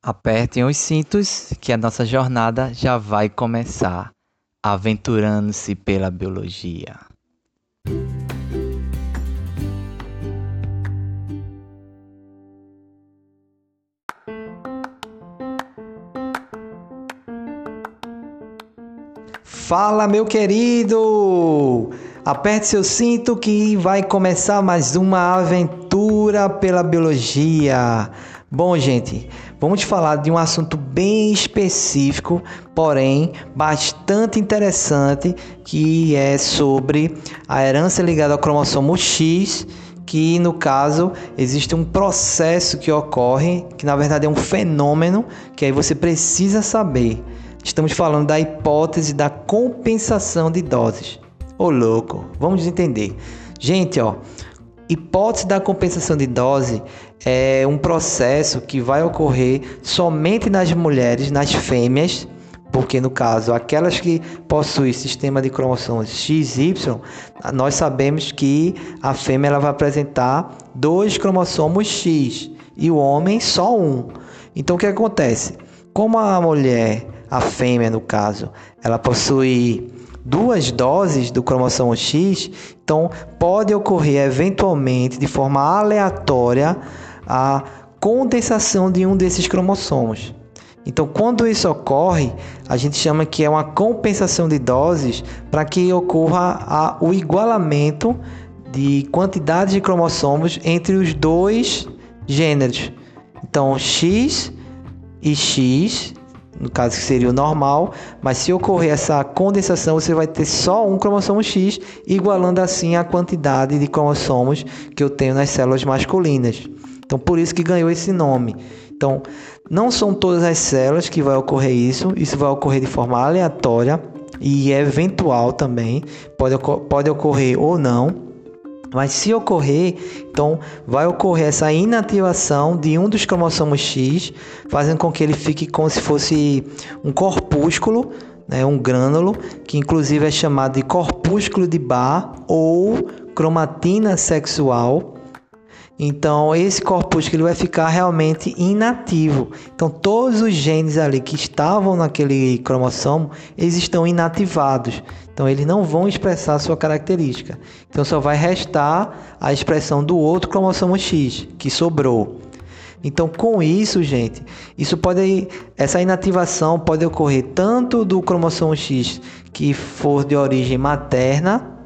Apertem os cintos que a nossa jornada já vai começar, aventurando-se pela biologia. Fala, meu querido! Aperte seu cinto que vai começar mais uma aventura pela biologia. Bom, gente, vamos falar de um assunto bem específico, porém bastante interessante, que é sobre a herança ligada ao cromossomo X, que no caso existe um processo que ocorre, que na verdade é um fenômeno, que aí você precisa saber. Estamos falando da hipótese da compensação de doses. Ô louco, vamos entender. Gente, ó, hipótese da compensação de dose é um processo que vai ocorrer somente nas mulheres, nas fêmeas, porque no caso, aquelas que possuem sistema de cromossomos XY, nós sabemos que a fêmea ela vai apresentar dois cromossomos X e o homem só um. Então o que acontece? Como a mulher, a fêmea no caso, ela possui duas doses do cromossomo X, então pode ocorrer eventualmente de forma aleatória a condensação de um desses cromossomos. Então, quando isso ocorre, a gente chama que é uma compensação de doses para que ocorra a, o igualamento de quantidade de cromossomos entre os dois gêneros. Então, X e X no caso que seria o normal, mas se ocorrer essa condensação, você vai ter só um cromossomo X, igualando assim a quantidade de cromossomos que eu tenho nas células masculinas. Então, por isso que ganhou esse nome. Então, não são todas as células que vai ocorrer isso, isso vai ocorrer de forma aleatória e eventual também, pode, pode ocorrer ou não. Mas se ocorrer, então vai ocorrer essa inativação de um dos cromossomos X, fazendo com que ele fique como se fosse um corpúsculo, né, um grânulo, que inclusive é chamado de corpúsculo de Barr ou cromatina sexual, então, esse corpúsculo vai ficar realmente inativo. Então, todos os genes ali que estavam naquele cromossomo, eles estão inativados. Então, eles não vão expressar a sua característica. Então, só vai restar a expressão do outro cromossomo X que sobrou. Então, com isso, gente, isso pode essa inativação pode ocorrer tanto do cromossomo X que for de origem materna,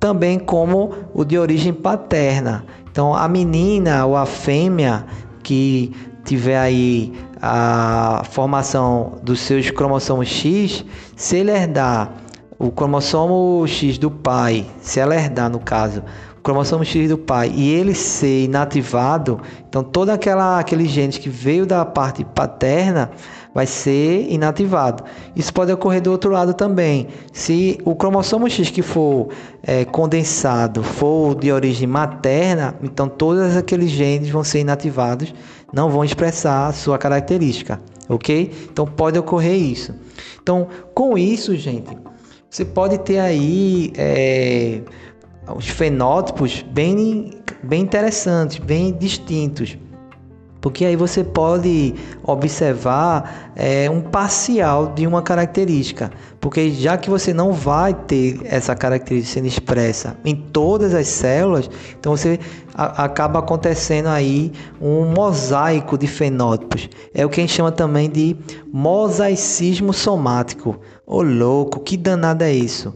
também como o de origem paterna. Então, a menina ou a fêmea que tiver aí a formação dos seus cromossomos X, se ele herdar o cromossomo X do pai, se ela herdar no caso, cromossomo X do pai e ele ser inativado, então todo aquela aquele gene que veio da parte paterna vai ser inativado. Isso pode ocorrer do outro lado também. Se o cromossomo X que for é, condensado for de origem materna, então todos aqueles genes vão ser inativados, não vão expressar a sua característica, ok? Então pode ocorrer isso. Então, com isso, gente, você pode ter aí é, os fenótipos bem, bem interessantes, bem distintos. Porque aí você pode observar é, um parcial de uma característica. Porque já que você não vai ter essa característica sendo expressa em todas as células, então você a, acaba acontecendo aí um mosaico de fenótipos. É o que a gente chama também de mosaicismo somático. Ô oh, louco, que danado é isso?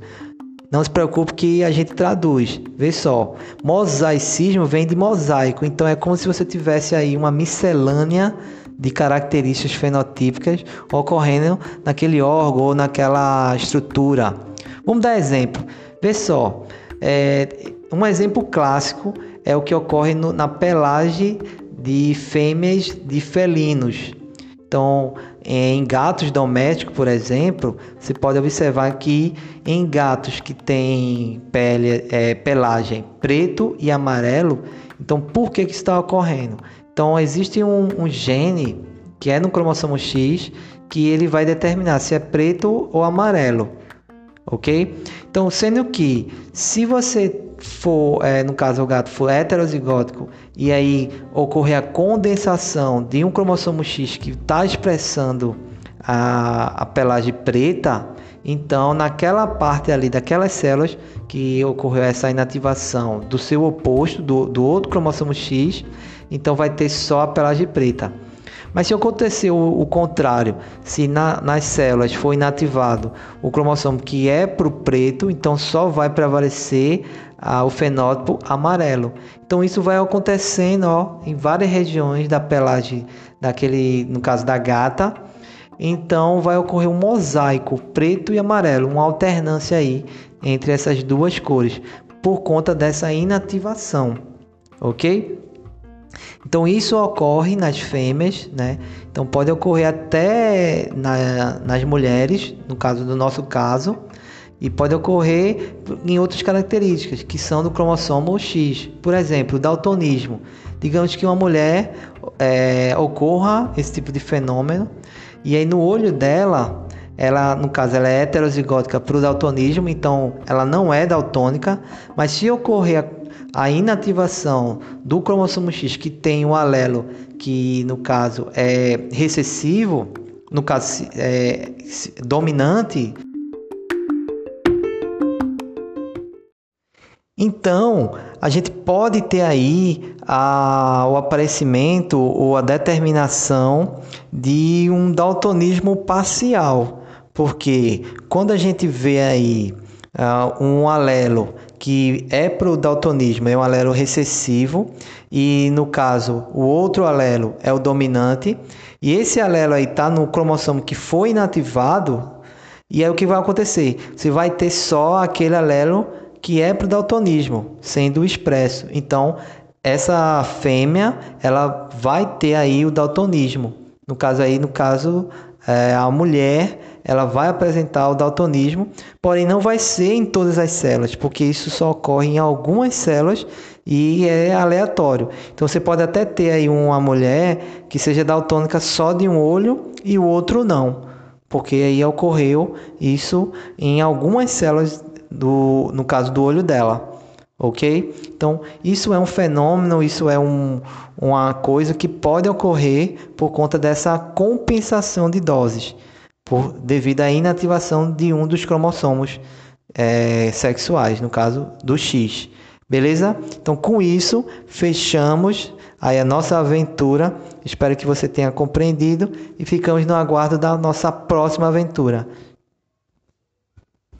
Não se preocupe que a gente traduz. Vê só, mosaicismo vem de mosaico, então é como se você tivesse aí uma miscelânea de características fenotípicas ocorrendo naquele órgão ou naquela estrutura. Vamos dar exemplo. Vê só, é, um exemplo clássico é o que ocorre no, na pelagem de fêmeas de felinos. Então, em gatos domésticos, por exemplo, você pode observar que em gatos que têm pele, é, pelagem preto e amarelo, então por que, que isso está ocorrendo? Então existe um, um gene que é no cromossomo X que ele vai determinar se é preto ou amarelo, ok? Então, sendo que se você for, é, no caso o gato for heterozigótico e aí ocorrer a condensação de um cromossomo X que está expressando a, a pelagem preta, então naquela parte ali daquelas células que ocorreu essa inativação do seu oposto, do, do outro cromossomo X, então vai ter só a pelagem preta. Mas se acontecer o, contrário, se na, nas células for inativado o cromossomo que é para o preto, então só vai prevalecer ah, o fenótipo amarelo. Então isso vai acontecendo ó, em várias regiões da pelagem daquele, no caso da gata. Então vai ocorrer um mosaico preto e amarelo, uma alternância aí entre essas duas cores por conta dessa inativação, ok? Então isso ocorre nas fêmeas, né? Então pode ocorrer até na, nas mulheres, no caso do nosso caso, e pode ocorrer em outras características que são do cromossomo X. Por exemplo, daltonismo. Digamos que uma mulher é, ocorra esse tipo de fenômeno e aí no olho dela, ela, no caso, ela é heterozigótica para o daltonismo, então ela não é daltônica, mas se ocorrer a inativação do cromossomo X, que tem um alelo que, no caso, é recessivo, no caso, é dominante, Então, a gente pode ter aí a, o aparecimento ou a determinação de um daltonismo parcial, porque quando a gente vê aí uh, um alelo que é para o daltonismo, é um alelo recessivo, e no caso o outro alelo é o dominante, e esse alelo aí está no cromossomo que foi inativado, e aí o que vai acontecer? Você vai ter só aquele alelo que é para o daltonismo, sendo expresso. Então, essa fêmea, ela vai ter aí o daltonismo. No caso aí, no caso, é, a mulher ela vai apresentar o daltonismo, porém não vai ser em todas as células, porque isso só ocorre em algumas células e é aleatório. Então você pode até ter aí uma mulher que seja daltônica só de um olho e o outro não, porque aí ocorreu isso em algumas células do, no caso do olho dela ok? Então, isso é um fenômeno, isso é um, uma coisa que pode ocorrer por conta dessa compensação de doses, por, devido à inativação de um dos cromossomos é, sexuais, no caso do X. Beleza? Então, com isso, fechamos aí a nossa aventura. Espero que você tenha compreendido e ficamos no aguardo da nossa próxima aventura.